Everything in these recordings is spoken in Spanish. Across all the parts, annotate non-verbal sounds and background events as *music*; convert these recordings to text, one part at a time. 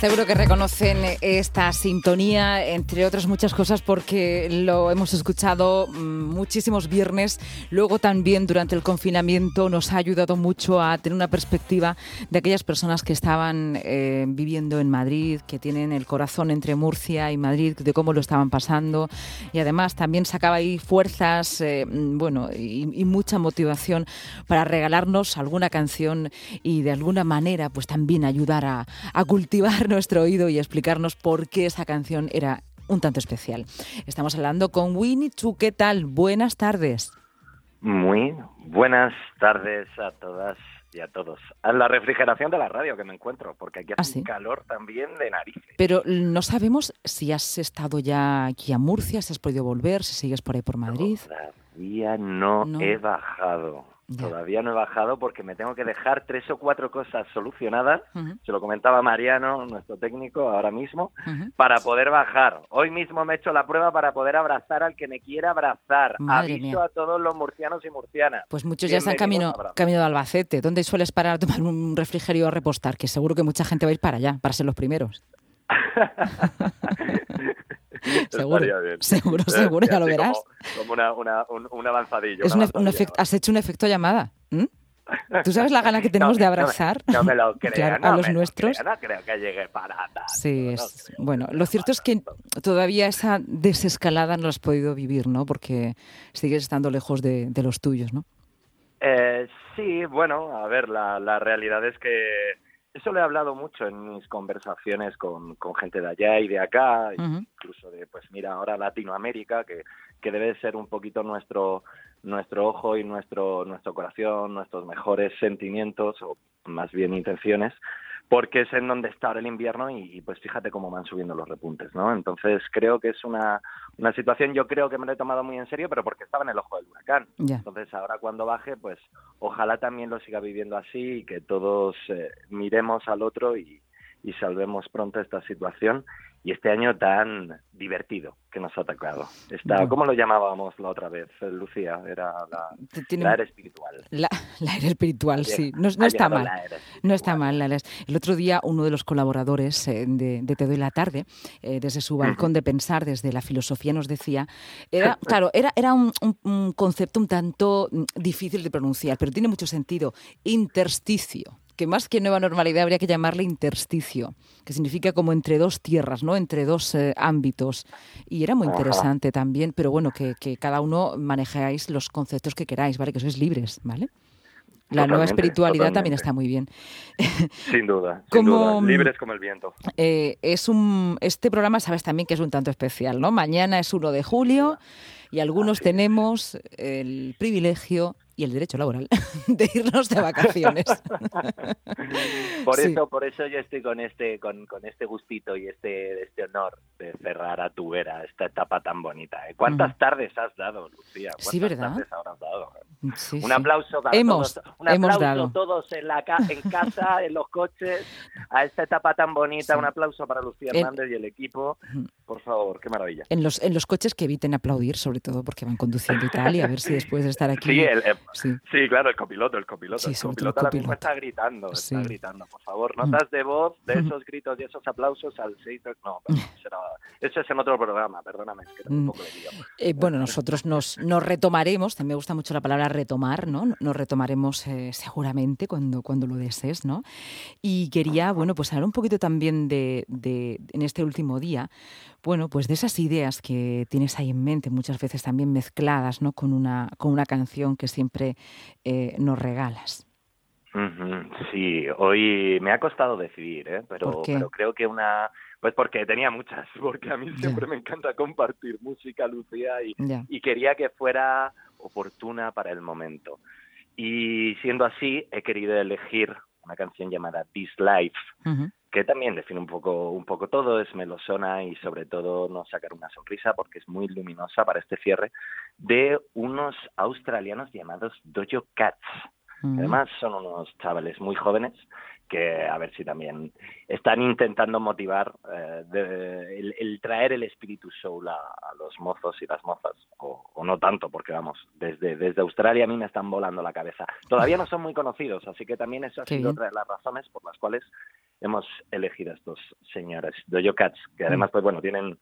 Seguro que reconocen esta sintonía, entre otras muchas cosas, porque lo hemos escuchado mm, muchísimos viernes. Luego también durante el confinamiento nos ha ayudado mucho a tener una perspectiva de aquellas personas que estaban eh, viviendo en Madrid, que tienen el corazón entre Murcia y Madrid, de cómo lo estaban pasando. Y además también sacaba ahí fuerzas, eh, mm, bueno, y, mucha motivación para regalarnos alguna canción y de alguna manera, pues también ayudar a, a cultivar nuestro oído y explicarnos por qué esa canción era un tanto especial. Estamos hablando con Winnie Chu. ¿Qué tal? Buenas tardes. Muy buenas tardes a todas y a todos. A la refrigeración de la radio que me encuentro, porque aquí hace ¿Ah, calor también de narices. Pero no sabemos si has estado ya aquí a Murcia, si has podido volver, si sigues por ahí por Madrid. Todavía no. he bajado. Todavía no he bajado porque me tengo que dejar tres o cuatro cosas solucionadas, se lo comentaba Mariano, nuestro técnico, ahora mismo, para poder bajar. Hoy mismo me he hecho la prueba para poder abrazar al que me quiera abrazar. Aviso a todos los murcianos y murcianas. Pues muchos ya están camino, camino de Albacete. ¿Dónde sueles parar a tomar un refrigerio a repostar? Que seguro que mucha gente va a ir para allá, para ser los primeros. *laughs* *laughs* seguro, seguro, seguro, ya lo verás. Como, una, una, un, avanzadillo. has hecho un efecto llamada. ¿Tú sabes la gana que *laughs* tenemos de abrazar no me, lo *laughs* creo, a los nuestros? no creo que llegue para Sí, es, bueno, lo cierto es que todavía esa desescalada no la has podido vivir, ¿no? Porque sigues estando lejos de, de los tuyos, ¿no? Eh, sí, bueno, a ver, la, la realidad es que eso lo he hablado mucho en mis conversaciones con, con gente de allá y de acá, incluso de, pues mira, ahora Latinoamérica, que, que debe ser un poquito nuestro nuestro ojo y nuestro nuestro corazón, nuestros mejores sentimientos o más bien intenciones porque es en donde está ahora el invierno y, pues fíjate cómo van subiendo los repuntes, ¿no? Entonces creo que es una, una situación, yo creo que me lo he tomado muy en serio, pero porque estaba en el ojo del huracán. Entonces ahora cuando baje, pues ojalá también lo siga viviendo así y que todos eh, miremos al otro y, y salvemos pronto esta situación y este año tan divertido que nos ha atacado. Está, ¿Cómo lo llamábamos la otra vez, Lucía? Era la, la era espiritual. La, *laughs* era espiritual, sí. No, está mal. No está mal. El otro día uno de los colaboradores eh, de, Te doy la tarde, eh, desde su balcón de pensar, desde la filosofía, nos decía, era, *laughs* claro, era, era un, un concepto un tanto mm, difícil de pronunciar, pero tiene mucho sentido, intersticio que más que nueva normalidad habría que llamarle intersticio, que significa como entre dos tierras, ¿no? Entre dos eh, ámbitos. Y era muy interesante también, pero bueno, que, cada uno manejáis los conceptos que queráis, ¿vale? Que sois libres, ¿vale? La nueva espiritualidad también está muy bien. *laughs* Sin duda, como, libres como el viento. Eh, es un, este programa sabes también que es un tanto especial, ¿no? Mañana es 1 de julio y algunos tenemos el privilegio y el derecho laboral *laughs* de irnos de vacaciones. *laughs* por eso, por eso yo estoy con este, con, con este gustito y este, este honor de cerrar a tu vera esta etapa tan bonita. ¿eh? ¿Cuántas tardes has dado, Lucía? ¿Cuántas sí, ¿verdad? tardes habrás dado? un aplauso para hemos, todos. Un aplauso todos en, la en casa, *laughs* en los coches, a esta etapa tan bonita. Un aplauso para Lucía Hernández y el equipo. Por favor, qué maravilla. En los, en los coches que eviten aplaudir, sobre todo porque van conduciendo y tal, y a ver si después de estar aquí... Sí, el, Sí. claro, el copiloto, el copiloto. el copiloto ahora mismo está gritando, está gritando. Por favor, mm. notas de voz de esos gritos y esos aplausos al 6... No, eso es en otro programa, perdóname, es que un mm. poco eh, bueno, nosotros nos, nos retomaremos, también me gusta mucho la palabra retomar, ¿no? Nos retomaremos eh, seguramente cuando, cuando lo desees, ¿no? Y quería, bueno, pues hablar un poquito también de, de, en este último día, bueno, pues de esas ideas que tienes ahí en mente, muchas veces también mezcladas, ¿no? Con una, con una canción que siempre eh, nos regalas. Sí, hoy me ha costado decidir, ¿eh? pero, pero creo que una, pues porque tenía muchas, *laughs* porque a mí siempre me encanta compartir música, Lucía, y, y, quería que fuera oportuna para el momento. Y siendo así, he querido elegir una canción llamada This Life, que también define un poco, un poco todo, es melosona y sobre todo no sacar una sonrisa porque es muy luminosa para este cierre, de unos australianos llamados Dojo Cats. Además son unos chavales muy jóvenes que a ver si también están intentando motivar eh, el, traer el espíritu soul a, los mozos y las mozas, o, no tanto, porque vamos, desde, desde Australia a mí me están volando la cabeza. Todavía no son muy conocidos, así que también eso ha sido otra de las razones por las cuales hemos elegido a estos señores, Dojo Cats, que además, pues bueno, tienen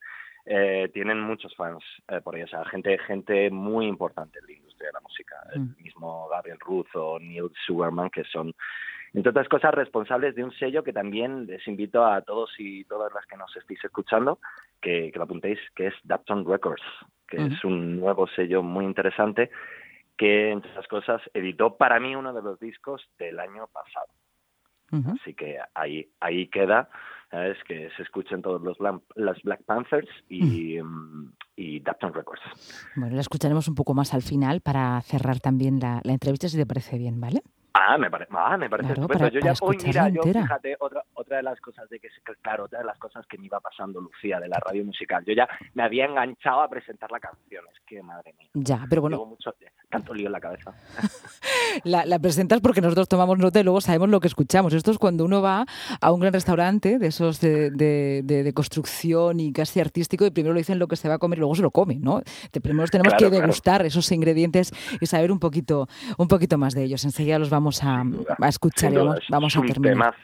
eh, tienen muchos fans eh, por ellos, o sea, gente, gente muy importante en la industria de la música. El mm. mismo Gabriel Ruth o Neil Sugarman, que son, entre otras cosas, responsables de un sello que también les invito a todos y todas las que nos estéis escuchando que, lo apuntéis, que es Dapton Records, que es un nuevo sello muy interesante que, entre otras cosas, editó para mí uno de los discos del año pasado. Así que ahí, ahí queda es que se escuchen todos los las Black Panthers y, mm. y Dapton Records. Bueno, la escucharemos un poco más al final para cerrar también la, la entrevista, si te parece bien, ¿vale? Ah, me, parece ah, me parece estupendo. yo ya hoy, mira, yo fíjate, otra, otra de las cosas de que, claro, otra de las cosas que me iba pasando, Lucía, de la radio musical. Yo ya me había enganchado a presentar la canción. Es que, madre mía. Ya, pero bueno. mucho, tanto lío en la cabeza. *laughs* la, presentas porque nosotros tomamos nota y luego sabemos lo que escuchamos. Esto es cuando uno va a un gran restaurante de esos de, de, de, construcción y casi artístico y primero le dicen lo que se va a comer y luego se lo come, ¿no? primero tenemos que degustar esos ingredientes y saber un poquito, un poquito más de ellos. Enseguida los vamos vamos a, escuchar y vamos, a terminar.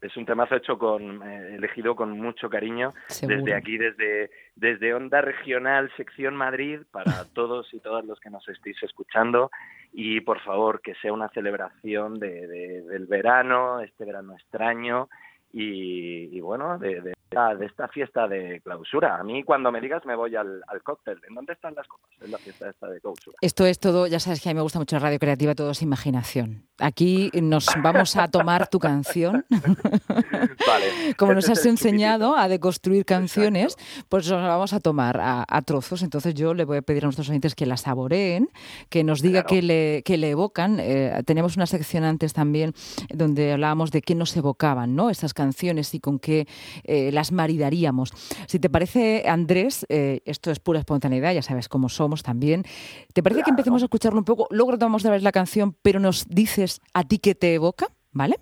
Es un temazo hecho con eh, elegido con mucho cariño desde aquí desde desde Onda Regional Sección Madrid para *laughs* todos y todas los que nos estéis escuchando. Y por favor que sea una celebración de, del verano este verano extraño y, bueno, de, de, esta fiesta de clausura. A mí cuando me digas me voy al, cóctel. ¿En dónde están las copas? En la fiesta esta de clausura. Esto es todo, ya sabes que a mí me gusta mucho la radio creativa, todo es imaginación. Aquí nos vamos a tomar tu canción. *laughs* vale. *laughs* Como nos has enseñado a deconstruir canciones, pues nos la vamos a tomar a, trozos. Entonces yo le voy a pedir a nuestros oyentes que la saboreen, que nos diga qué le, que le evocan. Eh, teníamos una sección antes también donde hablábamos de qué nos evocaban, ¿no? Estas canciones y con qué eh, las maridaríamos. Si te parece, Andrés, eh, esto es pura espontaneidad, ya sabes cómo somos también. ¿Te parece que empecemos a escucharlo un poco? Luego retomamos de vez la canción, pero nos dices a ti qué te evoca, ¿vale?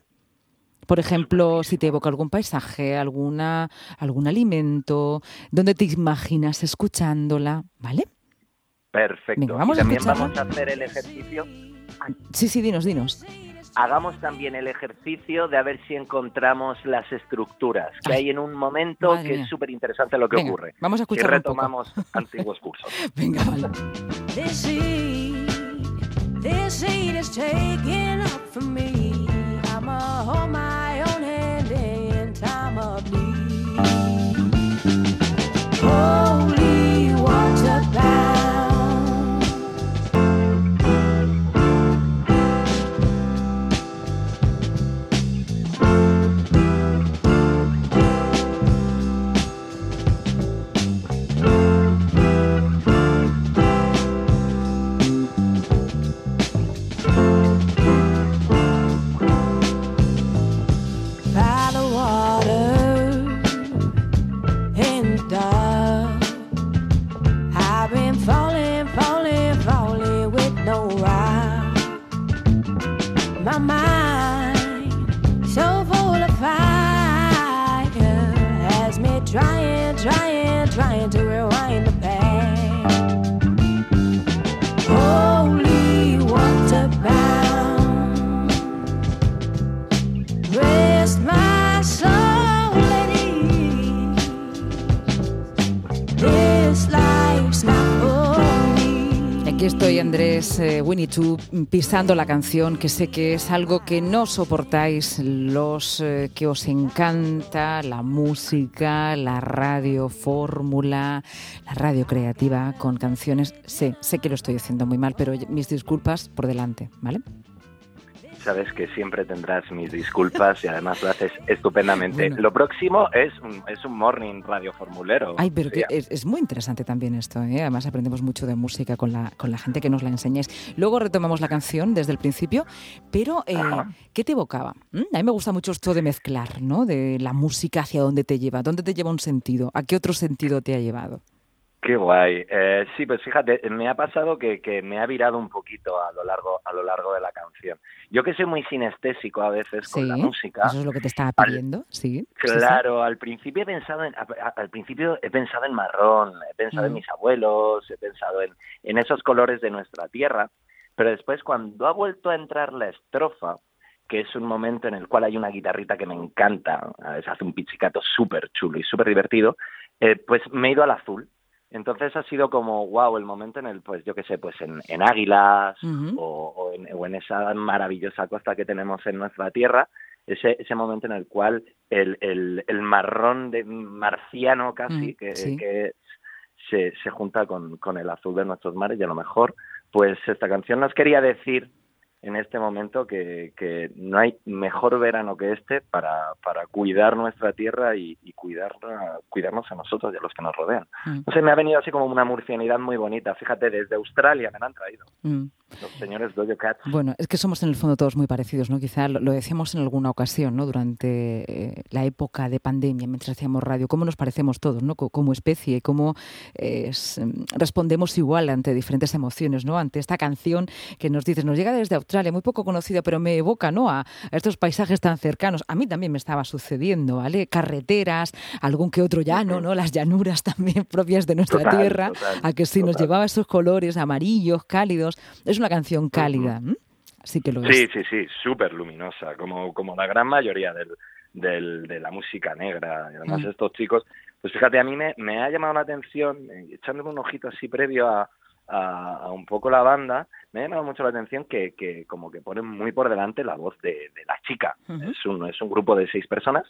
Por ejemplo, si te evoca algún paisaje, alguna, algún alimento, ¿dónde te imaginas escuchándola? ¿Vale? Perfecto. vamos y también vamos a hacer el ejercicio. Sí, sí, dinos, dinos hagamos también el ejercicio de a ver si encontramos las estructuras que hay en un momento que es súper interesante lo que ocurre. Vamos a escuchar. Y retomamos *laughs* antiguos cursos. Venga, vale. Estoy, Andrés eh, Winnie Two, pisando la canción, que sé que es algo que no soportáis los eh, que os encanta, la música, la radio fórmula, la radio creativa con canciones. Sé, sé que lo estoy haciendo muy mal, pero mis disculpas por delante, ¿vale? Sabes que siempre tendrás mis disculpas y además lo haces estupendamente. Lo próximo es un, es un morning radio formulero. Ay, pero es, muy interesante también esto, ¿eh? además aprendemos mucho de música con la, con la gente que nos la enseñáis. Luego retomamos la canción desde el principio, pero eh, ¿qué te evocaba? ¿Mm? A mí me gusta mucho esto de mezclar, ¿no? De la música hacia dónde te lleva, dónde te lleva un sentido, a qué otro sentido te ha llevado. Qué guay. Eh, sí, pues fíjate, me ha pasado que, que, me ha virado un poquito a lo largo a lo largo de la canción. Yo que soy muy sinestésico a veces con la música. Eso es lo que te estaba pidiendo, sí. Claro, al principio he pensado en al principio he pensado en marrón, he pensado en mm. mis abuelos, he pensado en, en esos colores de nuestra tierra, pero después cuando ha vuelto a entrar la estrofa, que es un momento en el cual hay una guitarrita que me encanta, hace un pizzicato súper chulo y súper divertido, eh, pues me he ido al azul. Entonces ha sido como, wow, el momento en el, pues yo qué sé, pues en, en Águilas o, en, o, en, esa maravillosa costa que tenemos en nuestra tierra, ese, ese momento en el cual el, el, el marrón de marciano casi, mm, que, que se, se junta con, con el azul de nuestros mares y a lo mejor, pues esta canción nos quería decir en este momento que, que, no hay mejor verano que este para, para cuidar nuestra tierra y, y cuidar, cuidarnos a nosotros y a los que nos rodean. Mm. No sé, me ha venido así como una murcianidad muy bonita. Fíjate, desde Australia me la han traído. Mm. Los señores Dojo Cats. Bueno, es que somos en el fondo todos muy parecidos, ¿no? Quizá lo, decíamos en alguna ocasión, ¿no? Durante eh, la época de pandemia, mientras hacíamos radio, cómo nos parecemos todos, ¿no? Como especie, cómo eh, respondemos igual ante diferentes emociones, ¿no? Ante esta canción que nos dices, nos llega desde Australia, muy poco conocida, pero me evoca, ¿no? A, estos paisajes tan cercanos. A mí también me estaba sucediendo, ¿vale? Carreteras, algún que otro llano, ¿no? Las llanuras *laughs* también propias de nuestra tierra, a que sí nos llevaba esos colores amarillos, cálidos es una canción cálida. Sí que lo es. Sí, sí, sí, súper luminosa, como, como la gran mayoría del, del, de la música negra. Y además mm. estos chicos, pues fíjate, a mí me, me ha llamado la atención, eh, echándome un ojito así previo a, a, un poco la banda, me ha llamado mucho la atención que, que como que ponen muy por delante la voz de, de la chica. es, un, es un grupo de seis personas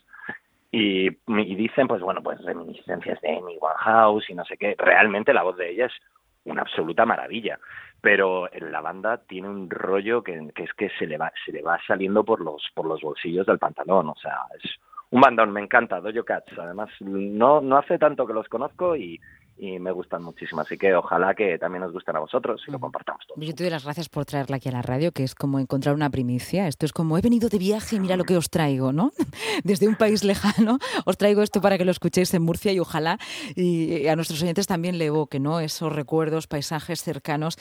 y, y, dicen, pues bueno, pues reminiscencias de Amy Winehouse y no sé qué. Realmente la voz de ella es una absoluta maravilla. Pero la banda tiene un rollo que, que, es que se le va se le va saliendo por los por los bolsillos del pantalón. O sea es un bandón me encanta Dojo Cats. Además no no hace tanto que los conozco y y me gustan muchísimo. Así que ojalá que también os gusten a vosotros y lo compartamos todos. Yo te doy las gracias por traerla aquí a la radio, que es como encontrar una primicia. Esto es como he venido de viaje y mira lo que os traigo, ¿no? *laughs* Desde un país lejano os traigo esto para que lo escuchéis en Murcia y ojalá y a nuestros oyentes también le evoque, ¿no? Esos recuerdos, paisajes cercanos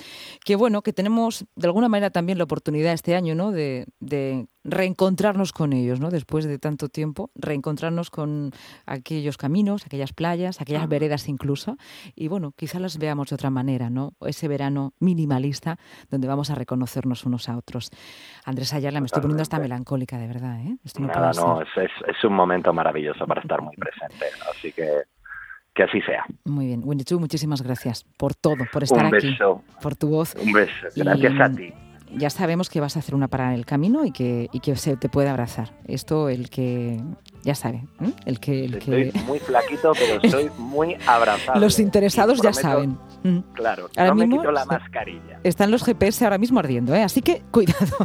que, bueno, que tenemos de alguna manera también la oportunidad este año, ¿no? De, de reencontrarnos con ellos, ¿no? Después de tanto tiempo, reencontrarnos con aquellos caminos, aquellas playas, aquellas veredas incluso, y bueno, quizá las veamos de otra manera, ¿no? Ese verano minimalista donde vamos a reconocernos unos a otros. Andrés Ayala, me estoy poniendo hasta melancólica, de verdad, ¿eh? no Nada, no, es, es, un momento maravilloso para estar muy presente, así que que así sea. Muy bien. Winnie muchísimas gracias por todo, por estar Un beso. aquí, por tu voz. Un beso. Gracias a ti ya sabemos que vas a hacer una parada en el camino y que, y que se te puede abrazar. Esto el que ya sabe, el que... El Estoy muy flaquito, pero *laughs* soy muy abrazado. Los interesados ya saben. Claro, ahora no mismo, me quito la mascarilla. Están los GPS ahora mismo ardiendo, ¿eh? así que cuidado.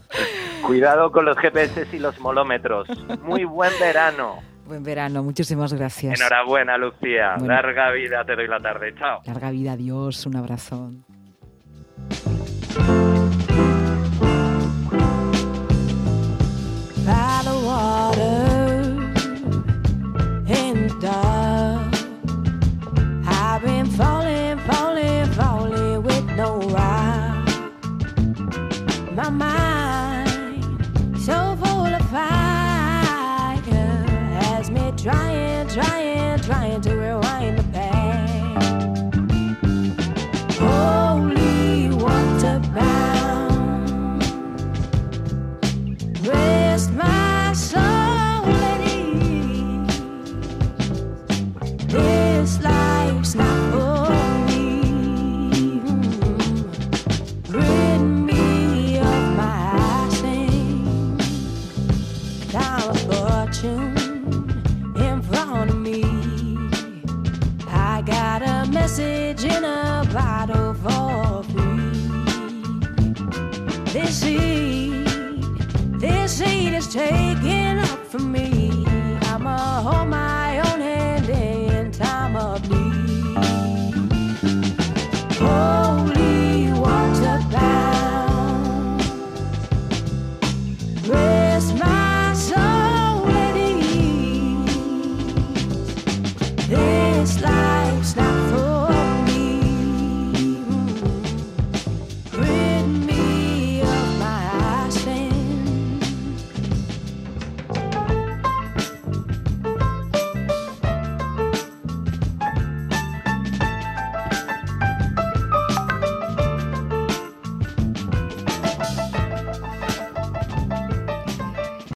*laughs* cuidado con los GPS y los molómetros. Muy buen verano. *laughs* Buen verano, muchísimas gracias. Enhorabuena, Lucía. Larga vida, te doy la tarde. Chao. Larga vida, adiós, un abrazo. trying to rewind the past. This seed, this seed is taken up from me.